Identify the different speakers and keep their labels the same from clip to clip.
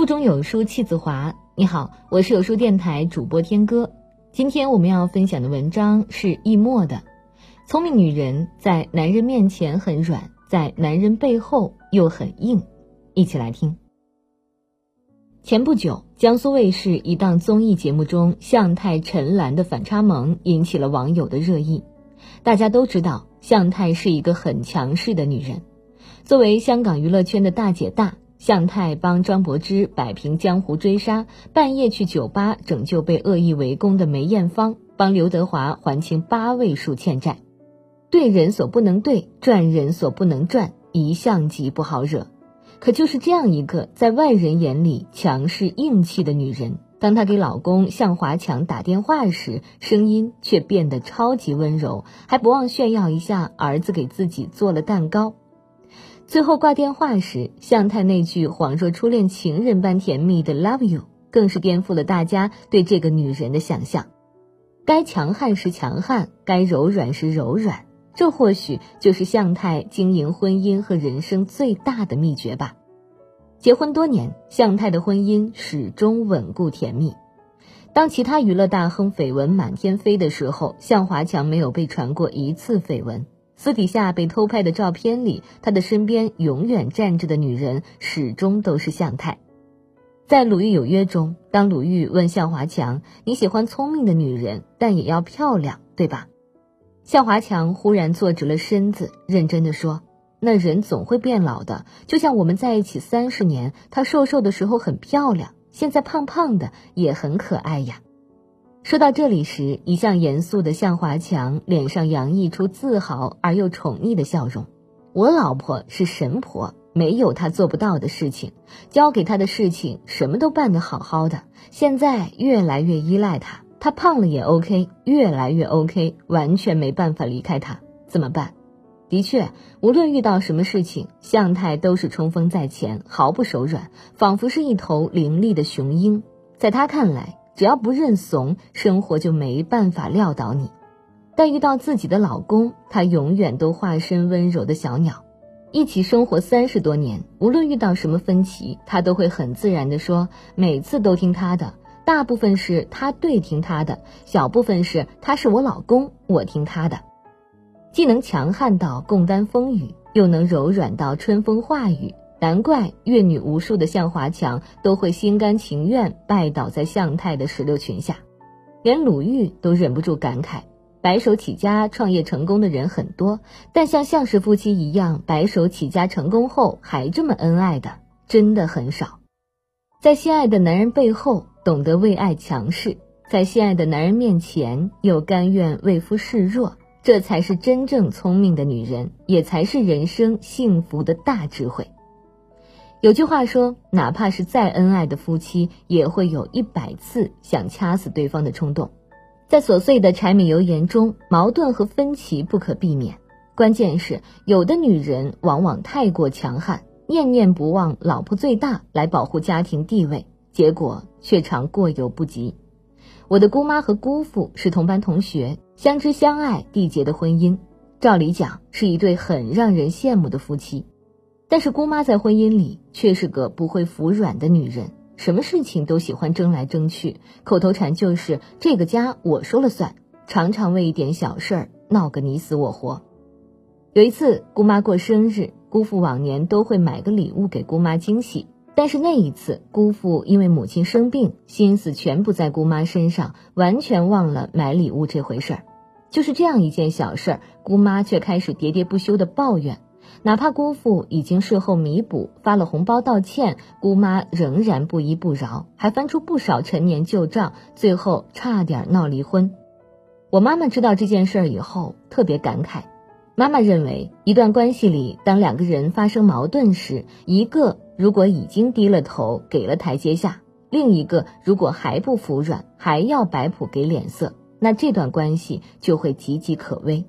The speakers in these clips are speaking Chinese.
Speaker 1: 腹中有书气自华。你好，我是有书电台主播天歌。今天我们要分享的文章是易墨的《聪明女人在男人面前很软，在男人背后又很硬》，一起来听。前不久，江苏卫视一档综艺节目中，向太陈岚的反差萌引起了网友的热议。大家都知道，向太是一个很强势的女人，作为香港娱乐圈的大姐大。向太帮张柏芝摆平江湖追杀，半夜去酒吧拯救被恶意围攻的梅艳芳，帮刘德华还清八位数欠债，对人所不能对，赚人所不能赚，一向极不好惹。可就是这样一个在外人眼里强势硬气的女人，当她给老公向华强打电话时，声音却变得超级温柔，还不忘炫耀一下儿子给自己做了蛋糕。最后挂电话时，向太那句恍若初恋情人般甜蜜的 “love you”，更是颠覆了大家对这个女人的想象。该强悍时强悍，该柔软时柔软，这或许就是向太经营婚姻和人生最大的秘诀吧。结婚多年，向太的婚姻始终稳固甜蜜。当其他娱乐大亨绯闻满天飞的时候，向华强没有被传过一次绯闻。私底下被偷拍的照片里，他的身边永远站着的女人始终都是向太。在《鲁豫有约》中，当鲁豫问向华强：“你喜欢聪明的女人，但也要漂亮，对吧？”向华强忽然坐直了身子，认真的说：“那人总会变老的，就像我们在一起三十年，她瘦瘦的时候很漂亮，现在胖胖的也很可爱呀。”说到这里时，一向严肃的向华强脸上洋溢出自豪而又宠溺的笑容。我老婆是神婆，没有她做不到的事情，交给她的事情什么都办得好好的。现在越来越依赖她，她胖了也 OK，越来越 OK，完全没办法离开她，怎么办？的确，无论遇到什么事情，向太都是冲锋在前，毫不手软，仿佛是一头凌厉的雄鹰。在他看来。只要不认怂，生活就没办法撂倒你。但遇到自己的老公，他永远都化身温柔的小鸟。一起生活三十多年，无论遇到什么分歧，他都会很自然地说：“每次都听他的。”大部分是他对听他的，小部分是他是我老公，我听他的。既能强悍到共担风雨，又能柔软到春风化雨。难怪阅女无数的向华强都会心甘情愿拜倒在向太的石榴裙下，连鲁豫都忍不住感慨：白手起家创业成功的人很多，但像向氏夫妻一样白手起家成功后还这么恩爱的，真的很少。在心爱的男人背后懂得为爱强势，在心爱的男人面前又甘愿为夫示弱，这才是真正聪明的女人，也才是人生幸福的大智慧。有句话说，哪怕是再恩爱的夫妻，也会有一百次想掐死对方的冲动。在琐碎的柴米油盐中，矛盾和分歧不可避免。关键是，有的女人往往太过强悍，念念不忘老婆最大来保护家庭地位，结果却常过犹不及。我的姑妈和姑父是同班同学，相知相爱缔结的婚姻，照理讲是一对很让人羡慕的夫妻。但是姑妈在婚姻里却是个不会服软的女人，什么事情都喜欢争来争去，口头禅就是这个家我说了算，常常为一点小事儿闹个你死我活。有一次姑妈过生日，姑父往年都会买个礼物给姑妈惊喜，但是那一次姑父因为母亲生病，心思全不在姑妈身上，完全忘了买礼物这回事儿。就是这样一件小事儿，姑妈却开始喋喋不休的抱怨。哪怕姑父已经事后弥补，发了红包道歉，姑妈仍然不依不饶，还翻出不少陈年旧账，最后差点闹离婚。我妈妈知道这件事儿以后，特别感慨。妈妈认为，一段关系里，当两个人发生矛盾时，一个如果已经低了头，给了台阶下，另一个如果还不服软，还要摆谱给脸色，那这段关系就会岌岌可危。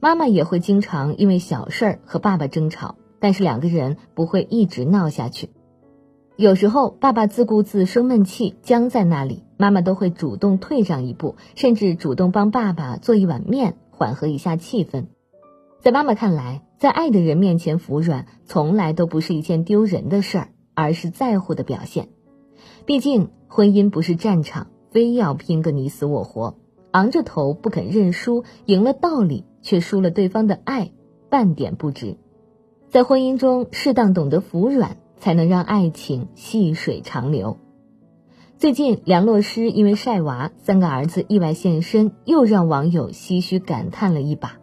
Speaker 1: 妈妈也会经常因为小事儿和爸爸争吵，但是两个人不会一直闹下去。有时候爸爸自顾自生闷气僵在那里，妈妈都会主动退让一步，甚至主动帮爸爸做一碗面，缓和一下气氛。在妈妈看来，在爱的人面前服软，从来都不是一件丢人的事儿，而是在乎的表现。毕竟，婚姻不是战场，非要拼个你死我活，昂着头不肯认输，赢了道理却输了对方的爱，半点不值。在婚姻中，适当懂得服软，才能让爱情细水长流。最近，梁洛施因为晒娃，三个儿子意外现身，又让网友唏嘘感叹了一把。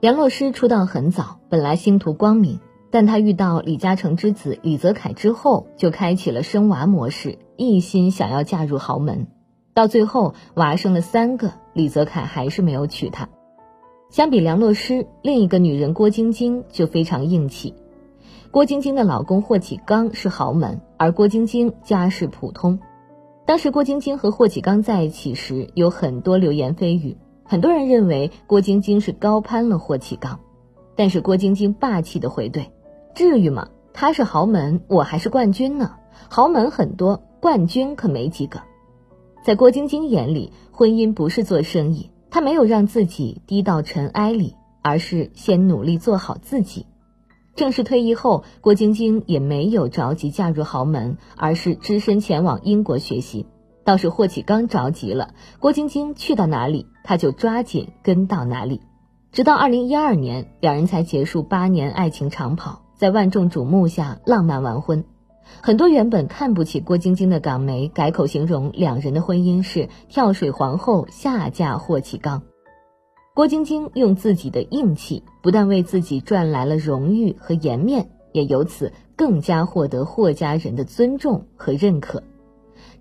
Speaker 1: 梁洛施出道很早，本来星途光明，但她遇到李嘉诚之子李泽楷之后，就开启了生娃模式，一心想要嫁入豪门。到最后，娃生了三个，李泽楷还是没有娶她。相比梁洛施，另一个女人郭晶晶就非常硬气。郭晶晶的老公霍启刚是豪门，而郭晶晶家世普通。当时郭晶晶和霍启刚在一起时，有很多流言蜚语，很多人认为郭晶晶是高攀了霍启刚，但是郭晶晶霸气的回怼：“至于吗？他是豪门，我还是冠军呢。豪门很多，冠军可没几个。”在郭晶晶眼里，婚姻不是做生意，她没有让自己低到尘埃里，而是先努力做好自己。正式退役后，郭晶晶也没有着急嫁入豪门，而是只身前往英国学习。倒是霍启刚着急了，郭晶晶去到哪里，他就抓紧跟到哪里。直到二零一二年，两人才结束八年爱情长跑，在万众瞩目下浪漫完婚。很多原本看不起郭晶晶的港媒改口形容两人的婚姻是“跳水皇后下嫁霍启刚”。郭晶晶用自己的硬气，不但为自己赚来了荣誉和颜面，也由此更加获得霍家人的尊重和认可。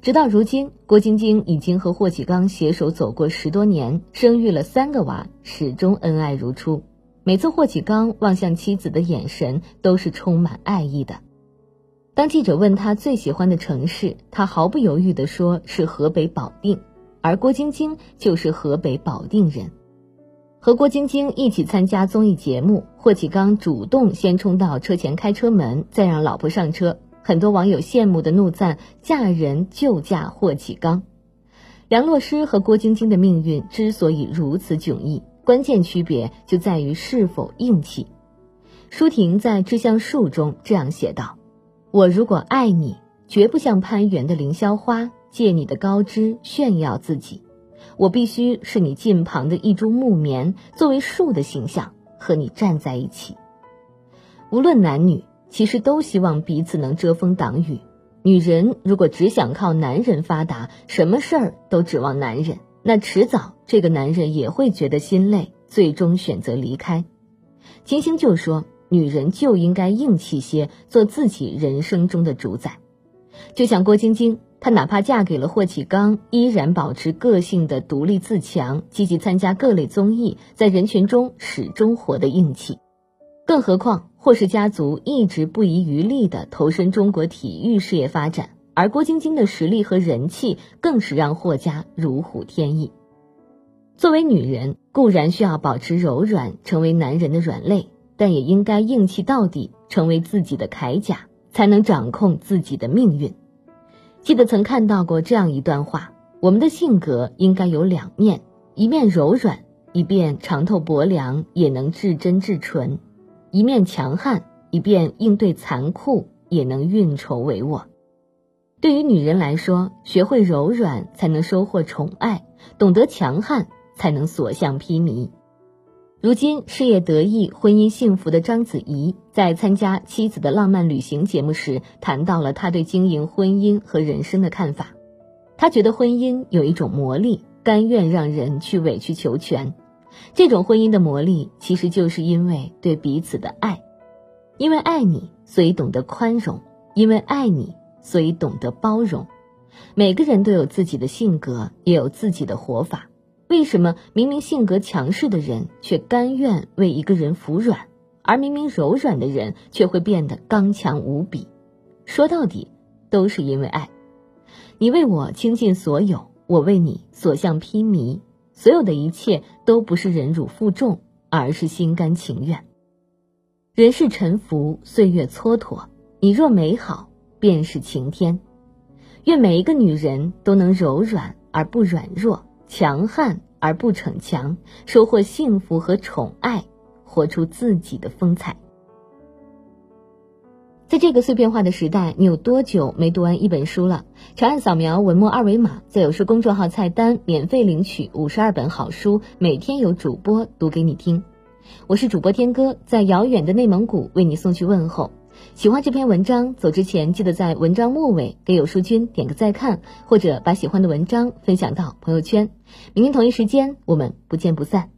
Speaker 1: 直到如今，郭晶晶已经和霍启刚携手走过十多年，生育了三个娃，始终恩爱如初。每次霍启刚望向妻子的眼神都是充满爱意的。当记者问他最喜欢的城市，他毫不犹豫地说是河北保定，而郭晶晶就是河北保定人。和郭晶晶一起参加综艺节目，霍启刚主动先冲到车前开车门，再让老婆上车。很多网友羡慕的怒赞：“嫁人就嫁霍启刚。”梁洛施和郭晶晶的命运之所以如此迥异，关键区别就在于是否硬气。舒婷在《致橡树》中这样写道：“我如果爱你，绝不像攀援的凌霄花，借你的高枝炫耀自己。”我必须是你近旁的一株木棉，作为树的形象和你站在一起。无论男女，其实都希望彼此能遮风挡雨。女人如果只想靠男人发达，什么事儿都指望男人，那迟早这个男人也会觉得心累，最终选择离开。金星就说，女人就应该硬气些，做自己人生中的主宰。就像郭晶晶。她哪怕嫁给了霍启刚，依然保持个性的独立自强，积极参加各类综艺，在人群中始终活得硬气。更何况霍氏家族一直不遗余力地投身中国体育事业发展，而郭晶晶的实力和人气更是让霍家如虎添翼。作为女人，固然需要保持柔软，成为男人的软肋，但也应该硬气到底，成为自己的铠甲，才能掌控自己的命运。记得曾看到过这样一段话：我们的性格应该有两面，一面柔软，一面长透薄凉，也能至真至纯；一面强悍，一面应对残酷，也能运筹帷幄。对于女人来说，学会柔软才能收获宠爱，懂得强悍才能所向披靡。如今事业得意、婚姻幸福的章子怡，在参加《妻子的浪漫旅行》节目时，谈到了她对经营婚姻和人生的看法。她觉得婚姻有一种魔力，甘愿让人去委曲求全。这种婚姻的魔力，其实就是因为对彼此的爱。因为爱你，所以懂得宽容；因为爱你，所以懂得包容。每个人都有自己的性格，也有自己的活法。为什么明明性格强势的人却甘愿为一个人服软，而明明柔软的人却会变得刚强无比？说到底，都是因为爱。你为我倾尽所有，我为你所向披靡，所有的一切都不是忍辱负重，而是心甘情愿。人世沉浮，岁月蹉跎，你若美好，便是晴天。愿每一个女人都能柔软而不软弱。强悍而不逞强，收获幸福和宠爱，活出自己的风采。在这个碎片化的时代，你有多久没读完一本书了？长按扫描文末二维码，在有书公众号菜单免费领取五十二本好书，每天有主播读给你听。我是主播天哥，在遥远的内蒙古为你送去问候。喜欢这篇文章，走之前记得在文章末尾给有书君点个再看，或者把喜欢的文章分享到朋友圈。明天同一时间，我们不见不散。